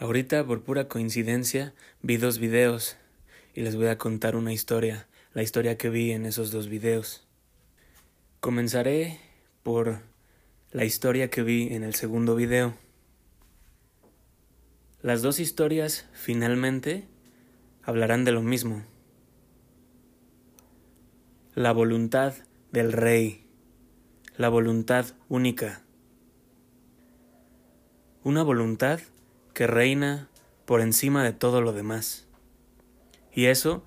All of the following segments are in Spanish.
Ahorita, por pura coincidencia, vi dos videos y les voy a contar una historia, la historia que vi en esos dos videos. Comenzaré por la historia que vi en el segundo video. Las dos historias finalmente hablarán de lo mismo. La voluntad del rey, la voluntad única. Una voluntad que reina por encima de todo lo demás. Y eso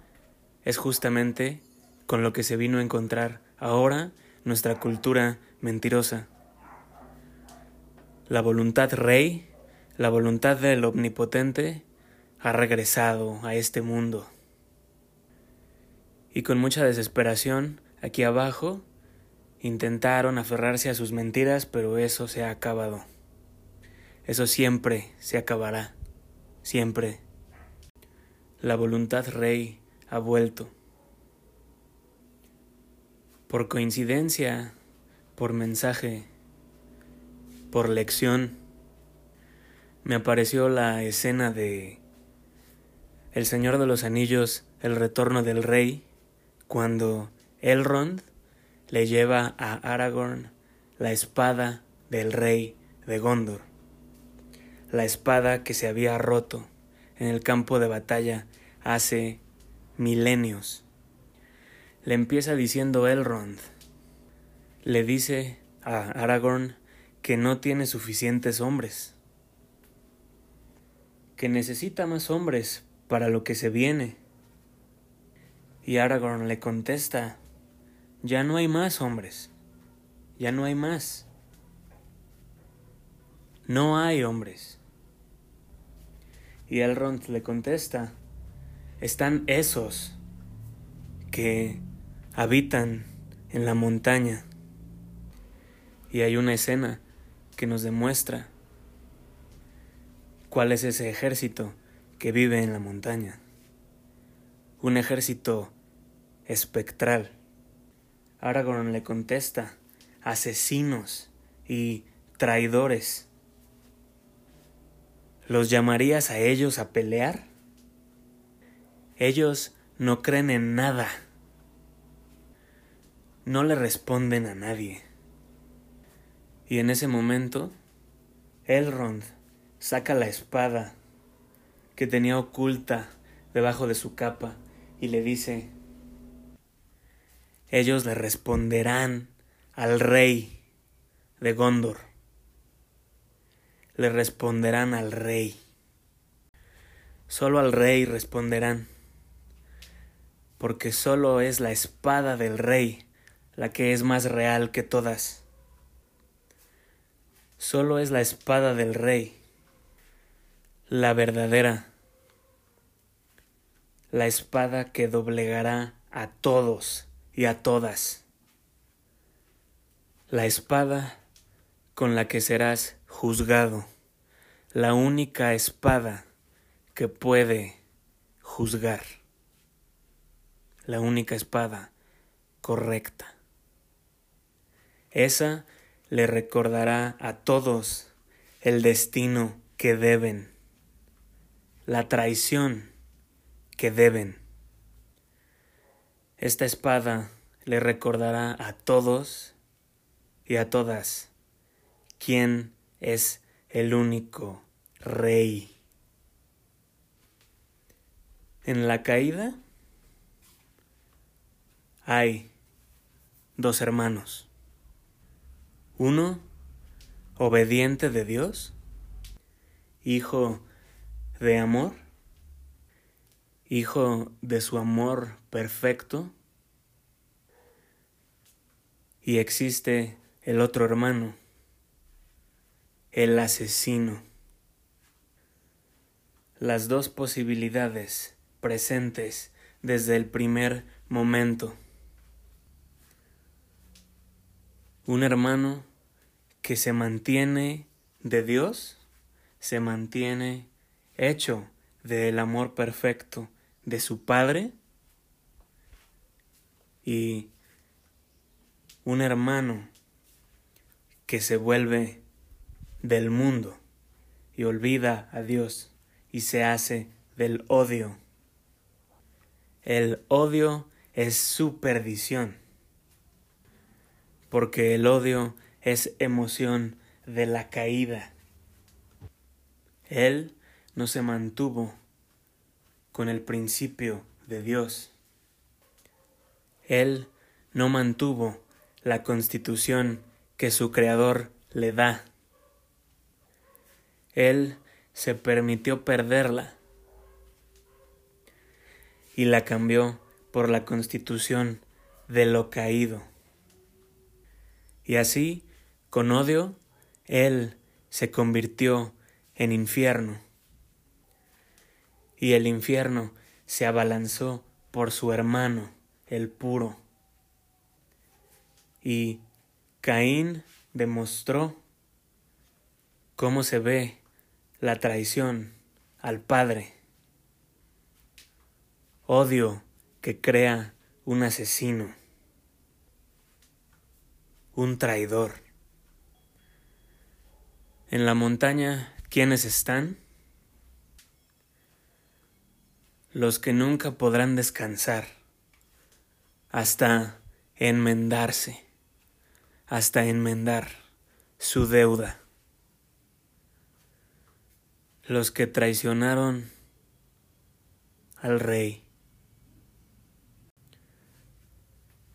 es justamente con lo que se vino a encontrar ahora nuestra cultura mentirosa. La voluntad rey, la voluntad del omnipotente, ha regresado a este mundo. Y con mucha desesperación, aquí abajo, intentaron aferrarse a sus mentiras, pero eso se ha acabado. Eso siempre se acabará, siempre. La voluntad rey ha vuelto. Por coincidencia, por mensaje, por lección, me apareció la escena de El Señor de los Anillos, el retorno del rey, cuando Elrond le lleva a Aragorn la espada del rey de Gondor la espada que se había roto en el campo de batalla hace milenios. Le empieza diciendo Elrond. Le dice a Aragorn que no tiene suficientes hombres, que necesita más hombres para lo que se viene. Y Aragorn le contesta, ya no hay más hombres, ya no hay más. No hay hombres. Y Elrond le contesta, están esos que habitan en la montaña. Y hay una escena que nos demuestra cuál es ese ejército que vive en la montaña. Un ejército espectral. Aragorn le contesta, asesinos y traidores. ¿Los llamarías a ellos a pelear? Ellos no creen en nada. No le responden a nadie. Y en ese momento, Elrond saca la espada que tenía oculta debajo de su capa y le dice, ellos le responderán al rey de Gondor le responderán al rey. Solo al rey responderán, porque solo es la espada del rey la que es más real que todas. Solo es la espada del rey, la verdadera, la espada que doblegará a todos y a todas, la espada con la que serás juzgado, la única espada que puede juzgar, la única espada correcta. Esa le recordará a todos el destino que deben, la traición que deben. Esta espada le recordará a todos y a todas quién es el único rey. En la caída hay dos hermanos. Uno, obediente de Dios, hijo de amor, hijo de su amor perfecto, y existe el otro hermano, el asesino. Las dos posibilidades presentes desde el primer momento. Un hermano que se mantiene de Dios, se mantiene hecho del amor perfecto de su Padre y un hermano que se vuelve del mundo y olvida a Dios y se hace del odio. El odio es su perdición, porque el odio es emoción de la caída. Él no se mantuvo con el principio de Dios. Él no mantuvo la constitución que su Creador le da. Él se permitió perderla y la cambió por la constitución de lo caído. Y así, con odio, Él se convirtió en infierno. Y el infierno se abalanzó por su hermano, el puro. Y Caín demostró cómo se ve la traición al Padre. Odio que crea un asesino, un traidor. En la montaña, ¿quiénes están? Los que nunca podrán descansar hasta enmendarse, hasta enmendar su deuda. Los que traicionaron al rey.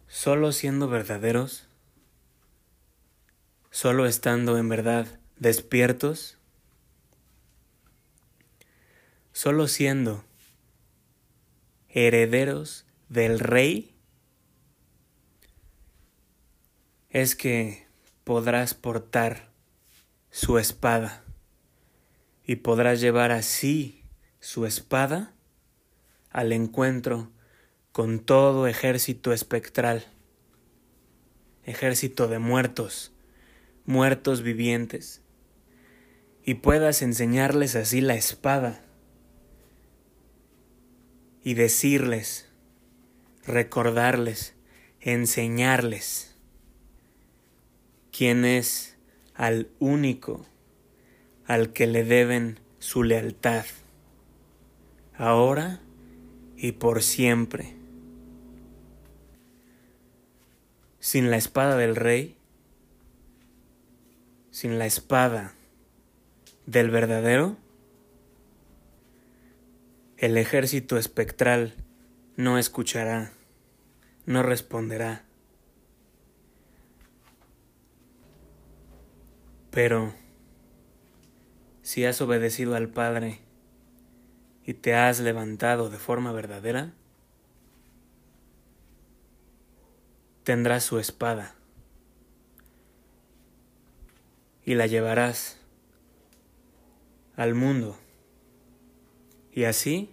Solo siendo verdaderos, solo estando en verdad despiertos, solo siendo herederos del rey, es que podrás portar su espada y podrás llevar así su espada al encuentro con todo ejército espectral, ejército de muertos, muertos vivientes, y puedas enseñarles así la espada y decirles, recordarles, enseñarles quién es al único al que le deben su lealtad, ahora y por siempre. sin la espada del rey, sin la espada del verdadero, el ejército espectral no escuchará, no responderá. Pero si has obedecido al Padre y te has levantado de forma verdadera, tendrás su espada y la llevarás al mundo y así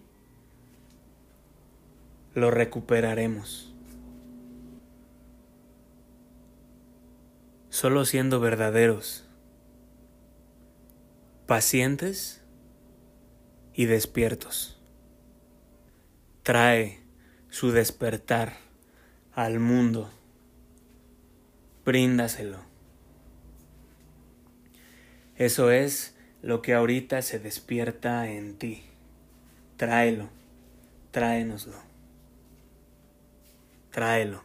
lo recuperaremos. Solo siendo verdaderos, pacientes y despiertos. Trae su despertar al mundo bríndaselo. Eso es lo que ahorita se despierta en ti. Tráelo, tráenoslo. Tráelo.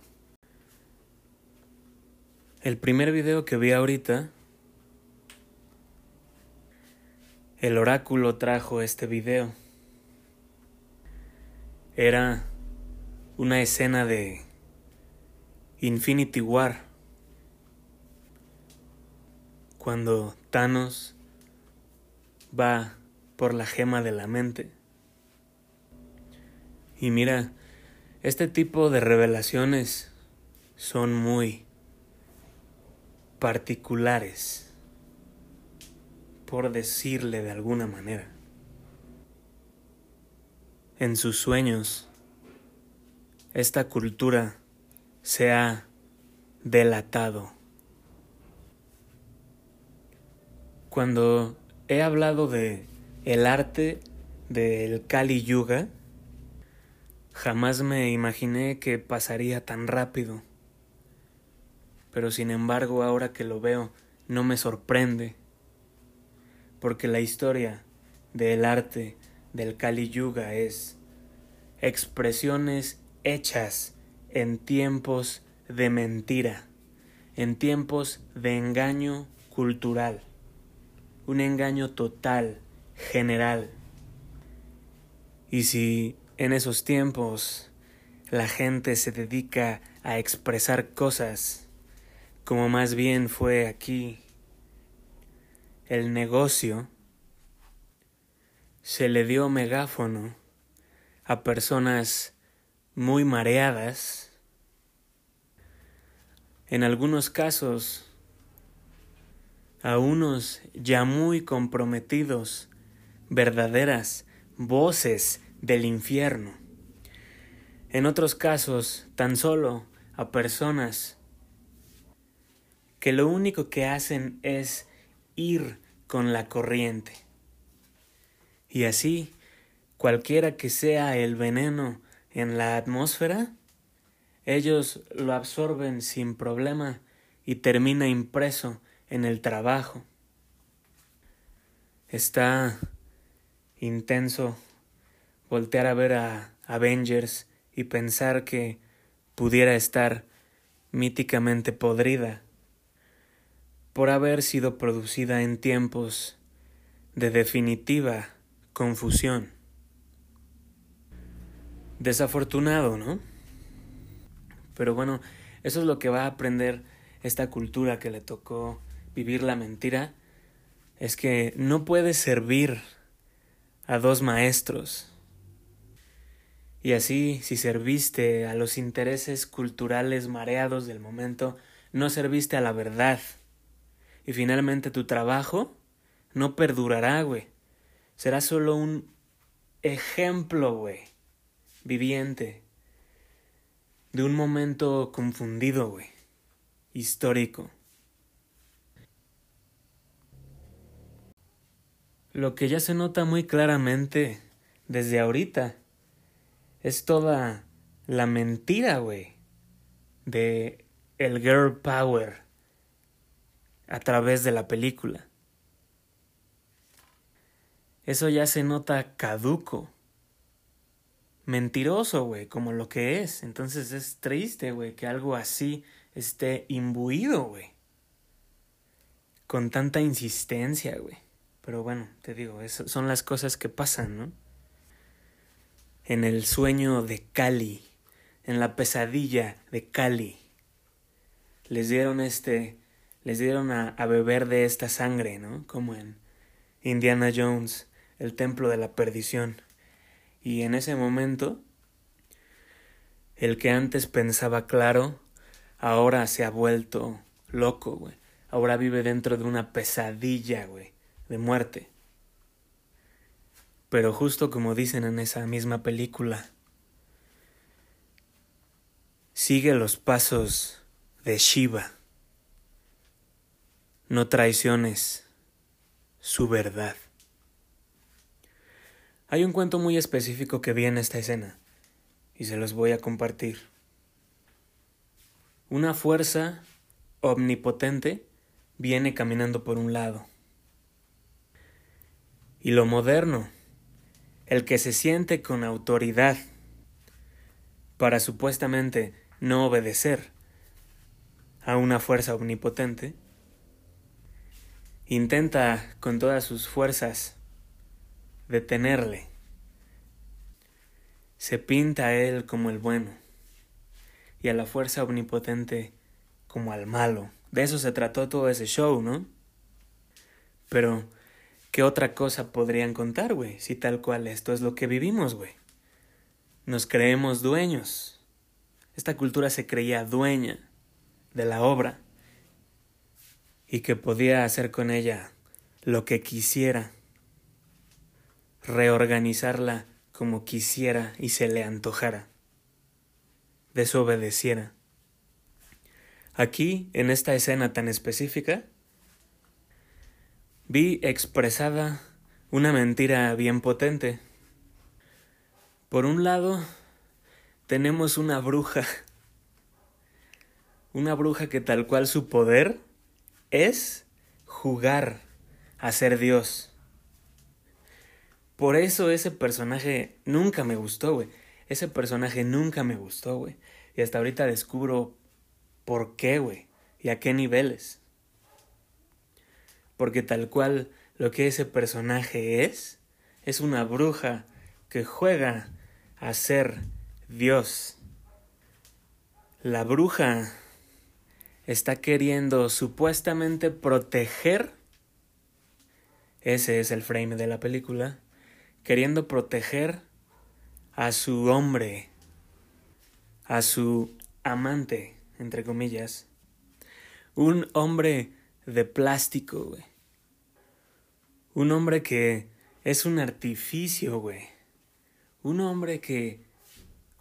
El primer video que vi ahorita, el oráculo trajo este video. Era una escena de Infinity War cuando Thanos va por la gema de la mente. Y mira, este tipo de revelaciones son muy particulares, por decirle de alguna manera. En sus sueños, esta cultura se ha delatado Cuando he hablado de el arte del Kali Yuga, jamás me imaginé que pasaría tan rápido. Pero sin embargo, ahora que lo veo, no me sorprende, porque la historia del arte del Kali Yuga es expresiones hechas en tiempos de mentira, en tiempos de engaño cultural, un engaño total, general. Y si en esos tiempos la gente se dedica a expresar cosas, como más bien fue aquí, el negocio, se le dio megáfono a personas muy mareadas, en algunos casos a unos ya muy comprometidos, verdaderas voces del infierno. En otros casos, tan solo a personas que lo único que hacen es ir con la corriente. Y así, cualquiera que sea el veneno en la atmósfera, ellos lo absorben sin problema y termina impreso en el trabajo. Está intenso voltear a ver a Avengers y pensar que pudiera estar míticamente podrida por haber sido producida en tiempos de definitiva confusión. Desafortunado, ¿no? Pero bueno, eso es lo que va a aprender esta cultura que le tocó vivir la mentira, es que no puedes servir a dos maestros. Y así, si serviste a los intereses culturales mareados del momento, no serviste a la verdad. Y finalmente tu trabajo no perdurará, güey. Será solo un ejemplo, güey, viviente, de un momento confundido, güey, histórico. Lo que ya se nota muy claramente desde ahorita es toda la mentira, güey, de el girl power a través de la película. Eso ya se nota caduco. Mentiroso, güey, como lo que es. Entonces es triste, güey, que algo así esté imbuido, güey. Con tanta insistencia, güey. Pero bueno, te digo, eso son las cosas que pasan, ¿no? En el sueño de Cali, en la pesadilla de Cali, les dieron este, les dieron a, beber de esta sangre, ¿no? Como en Indiana Jones, el templo de la perdición. Y en ese momento, el que antes pensaba claro, ahora se ha vuelto loco, güey. Ahora vive dentro de una pesadilla, güey de muerte. Pero justo como dicen en esa misma película, sigue los pasos de Shiva. No traiciones su verdad. Hay un cuento muy específico que viene esta escena y se los voy a compartir. Una fuerza omnipotente viene caminando por un lado y lo moderno, el que se siente con autoridad para supuestamente no obedecer a una fuerza omnipotente, intenta con todas sus fuerzas detenerle. Se pinta a él como el bueno y a la fuerza omnipotente como al malo. De eso se trató todo ese show, ¿no? Pero ¿Qué otra cosa podrían contar, güey? Si tal cual esto es lo que vivimos, güey. Nos creemos dueños. Esta cultura se creía dueña de la obra y que podía hacer con ella lo que quisiera, reorganizarla como quisiera y se le antojara, desobedeciera. Aquí, en esta escena tan específica, vi expresada una mentira bien potente. Por un lado, tenemos una bruja, una bruja que tal cual su poder es jugar a ser Dios. Por eso ese personaje nunca me gustó, güey. Ese personaje nunca me gustó, güey. Y hasta ahorita descubro por qué, güey. Y a qué niveles. Porque tal cual lo que ese personaje es, es una bruja que juega a ser Dios. La bruja está queriendo supuestamente proteger, ese es el frame de la película, queriendo proteger a su hombre, a su amante, entre comillas. Un hombre de plástico, güey. Un hombre que es un artificio, güey. Un hombre que,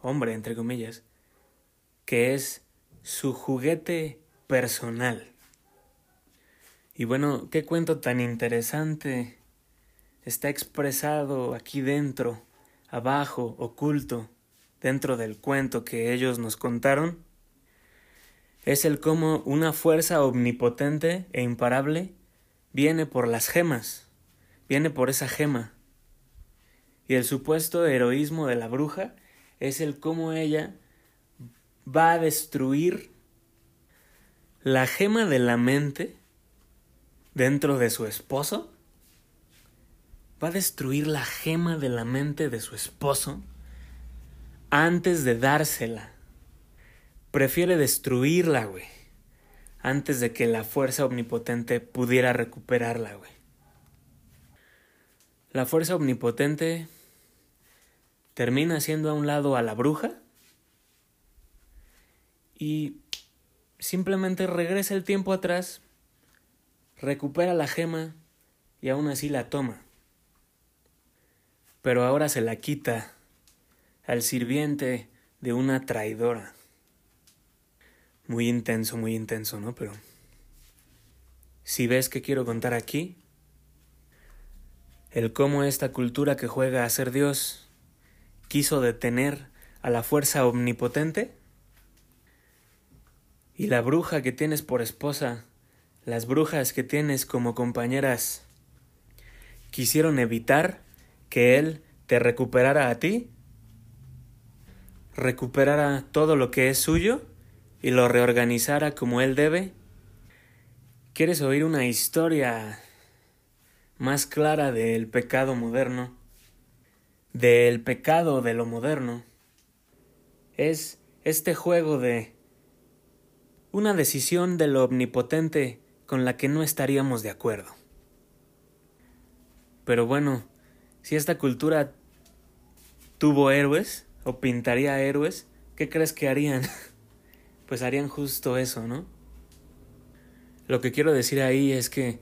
hombre, entre comillas, que es su juguete personal. Y bueno, qué cuento tan interesante está expresado aquí dentro, abajo, oculto, dentro del cuento que ellos nos contaron. Es el cómo una fuerza omnipotente e imparable viene por las gemas, viene por esa gema. Y el supuesto heroísmo de la bruja es el cómo ella va a destruir la gema de la mente dentro de su esposo. Va a destruir la gema de la mente de su esposo antes de dársela. Prefiere destruirla, güey, antes de que la fuerza omnipotente pudiera recuperarla, güey. La fuerza omnipotente termina haciendo a un lado a la bruja y simplemente regresa el tiempo atrás, recupera la gema y aún así la toma. Pero ahora se la quita al sirviente de una traidora. Muy intenso, muy intenso, ¿no? Pero si ves que quiero contar aquí, el cómo esta cultura que juega a ser Dios quiso detener a la fuerza omnipotente y la bruja que tienes por esposa, las brujas que tienes como compañeras, quisieron evitar que él te recuperara a ti, recuperara todo lo que es suyo y lo reorganizara como él debe. ¿Quieres oír una historia más clara del pecado moderno? Del pecado de lo moderno. Es este juego de una decisión de lo omnipotente con la que no estaríamos de acuerdo. Pero bueno, si esta cultura tuvo héroes o pintaría héroes, ¿qué crees que harían? pues harían justo eso, ¿no? Lo que quiero decir ahí es que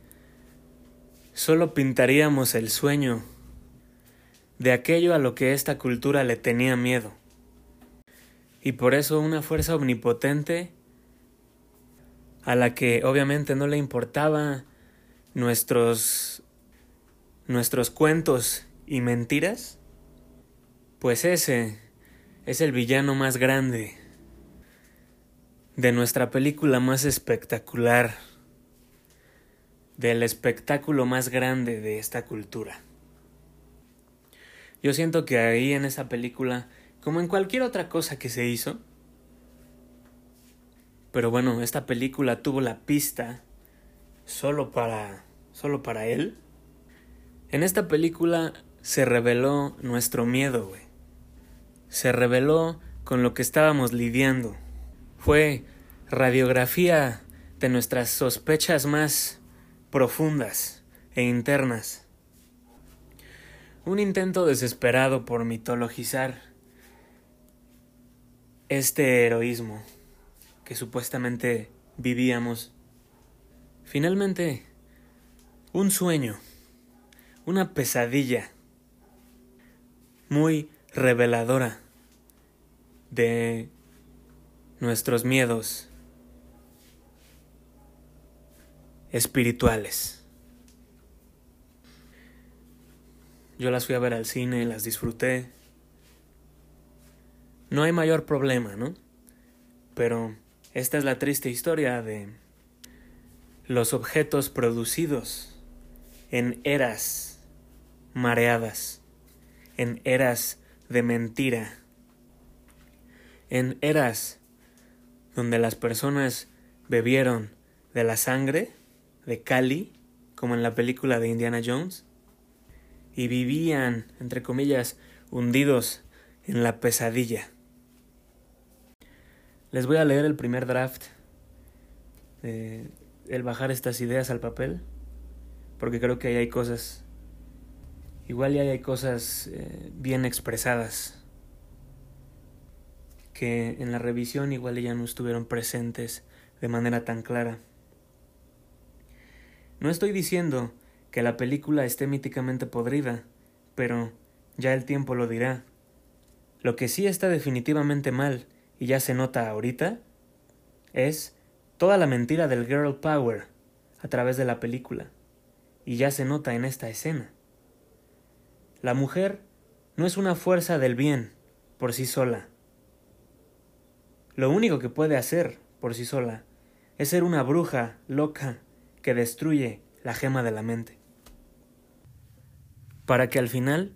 solo pintaríamos el sueño de aquello a lo que esta cultura le tenía miedo. Y por eso una fuerza omnipotente a la que obviamente no le importaba nuestros nuestros cuentos y mentiras, pues ese es el villano más grande de nuestra película más espectacular, del espectáculo más grande de esta cultura. Yo siento que ahí en esa película, como en cualquier otra cosa que se hizo, pero bueno, esta película tuvo la pista solo para solo para él. En esta película se reveló nuestro miedo, güey. Se reveló con lo que estábamos lidiando. Fue radiografía de nuestras sospechas más profundas e internas. Un intento desesperado por mitologizar este heroísmo que supuestamente vivíamos. Finalmente, un sueño, una pesadilla muy reveladora de nuestros miedos espirituales. Yo las fui a ver al cine, las disfruté. No hay mayor problema, ¿no? Pero esta es la triste historia de los objetos producidos en eras mareadas. en eras de mentira, en eras donde las personas bebieron de la sangre de Cali, como en la película de Indiana Jones, y vivían, entre comillas, hundidos en la pesadilla. Les voy a leer el primer draft el bajar estas ideas al papel, porque creo que ahí hay cosas, igual ya hay cosas eh, bien expresadas, que en la revisión igual ya no estuvieron presentes de manera tan clara. No estoy diciendo que la película esté míticamente podrida, pero ya el tiempo lo dirá. Lo que sí está definitivamente mal, y ya se nota ahorita, es toda la mentira del girl power a través de la película, y ya se nota en esta escena. La mujer no es una fuerza del bien por sí sola. Lo único que puede hacer por sí sola es ser una bruja loca que destruye la gema de la mente. Para que al final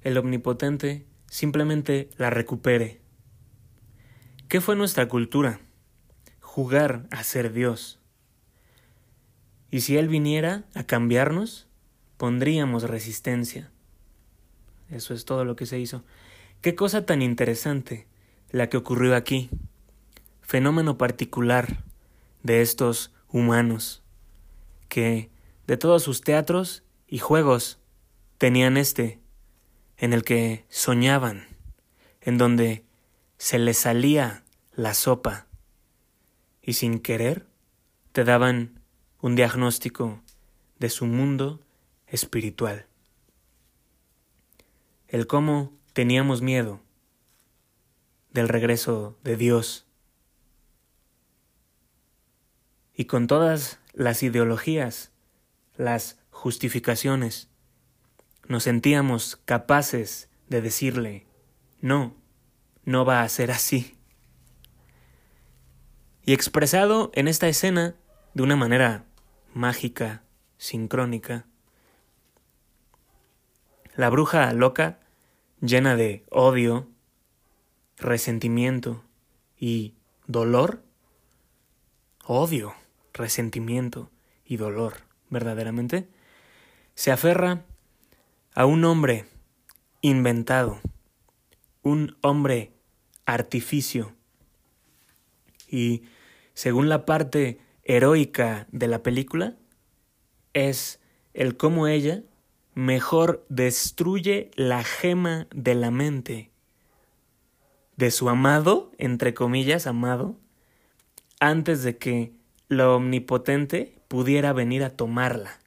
el omnipotente simplemente la recupere. ¿Qué fue nuestra cultura? Jugar a ser Dios. Y si Él viniera a cambiarnos, pondríamos resistencia. Eso es todo lo que se hizo. Qué cosa tan interesante la que ocurrió aquí. Fenómeno particular de estos humanos, que de todos sus teatros y juegos tenían este, en el que soñaban, en donde se les salía la sopa y sin querer te daban un diagnóstico de su mundo espiritual. El cómo teníamos miedo del regreso de Dios. Y con todas las ideologías, las justificaciones, nos sentíamos capaces de decirle, no, no va a ser así. Y expresado en esta escena de una manera mágica, sincrónica, la bruja loca, llena de odio, resentimiento y dolor, odio, resentimiento y dolor, verdaderamente, se aferra a un hombre inventado, un hombre artificio. Y según la parte heroica de la película, es el cómo ella mejor destruye la gema de la mente de su amado, entre comillas, amado, antes de que lo omnipotente pudiera venir a tomarla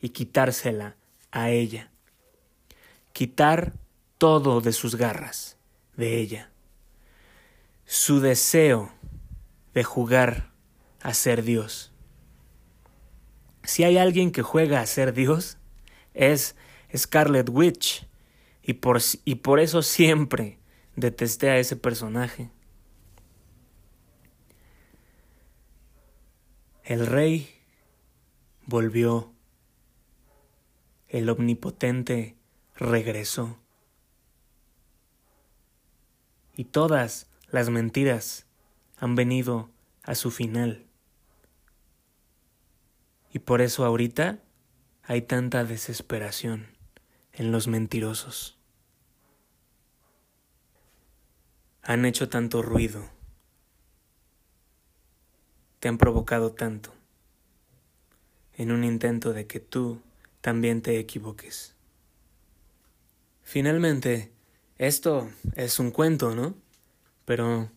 y quitársela a ella quitar todo de sus garras, de ella. Su deseo de jugar a ser Dios. Si hay alguien que juega a ser Dios, es Scarlet Witch, y por, y por eso siempre detesté a ese personaje. El rey volvió. El omnipotente regresó. Y todas las mentiras han venido a su final. Y por eso ahorita hay tanta desesperación en los mentirosos. Han hecho tanto ruido. Te han provocado tanto en un intento de que tú también te equivoques. Finalmente, esto es un cuento, ¿no? Pero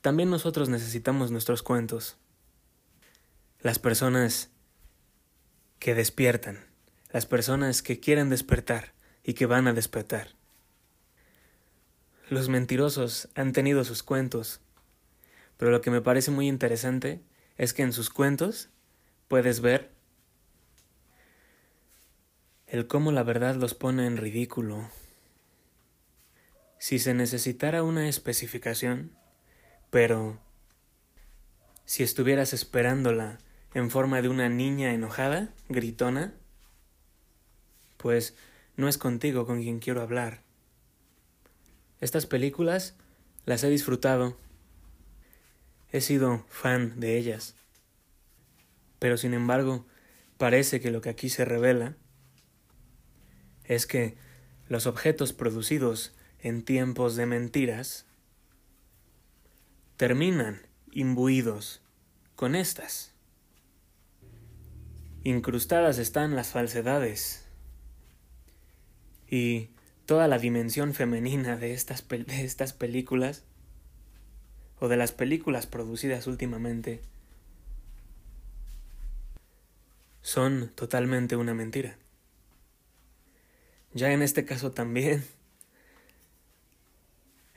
también nosotros necesitamos nuestros cuentos. Las personas que despiertan, las personas que quieren despertar y que van a despertar. Los mentirosos han tenido sus cuentos, pero lo que me parece muy interesante es que en sus cuentos puedes ver el cómo la verdad los pone en ridículo. Si se necesitara una especificación, pero si estuvieras esperándola en forma de una niña enojada, gritona, pues no es contigo con quien quiero hablar. Estas películas las he disfrutado. He sido fan de ellas. Pero sin embargo, parece que lo que aquí se revela es que los objetos producidos en tiempos de mentiras terminan imbuidos con estas. Incrustadas están las falsedades y toda la dimensión femenina de estas, de estas películas o de las películas producidas últimamente son totalmente una mentira. Ya en este caso también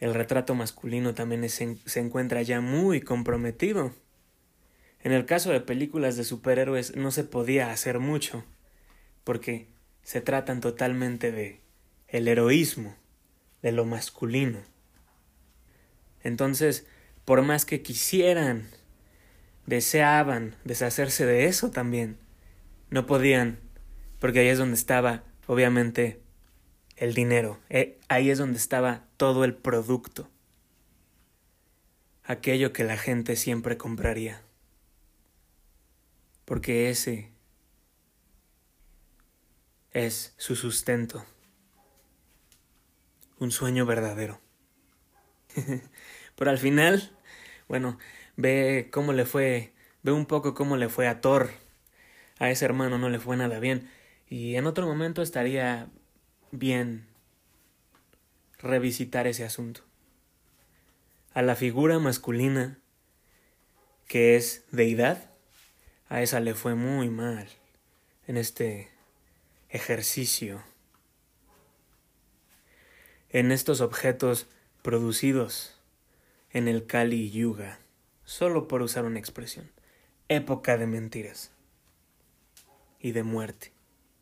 el retrato masculino también se encuentra ya muy comprometido. En el caso de películas de superhéroes no se podía hacer mucho, porque se tratan totalmente de el heroísmo, de lo masculino. Entonces, por más que quisieran, deseaban deshacerse de eso también, no podían, porque ahí es donde estaba, obviamente, el dinero. Eh, ahí es donde estaba todo el producto. Aquello que la gente siempre compraría. Porque ese es su sustento. Un sueño verdadero. Pero al final, bueno, ve cómo le fue, ve un poco cómo le fue a Thor. A ese hermano no le fue nada bien. Y en otro momento estaría bien revisitar ese asunto. A la figura masculina, que es deidad, a esa le fue muy mal en este ejercicio, en estos objetos producidos en el Kali Yuga, solo por usar una expresión, época de mentiras y de muerte.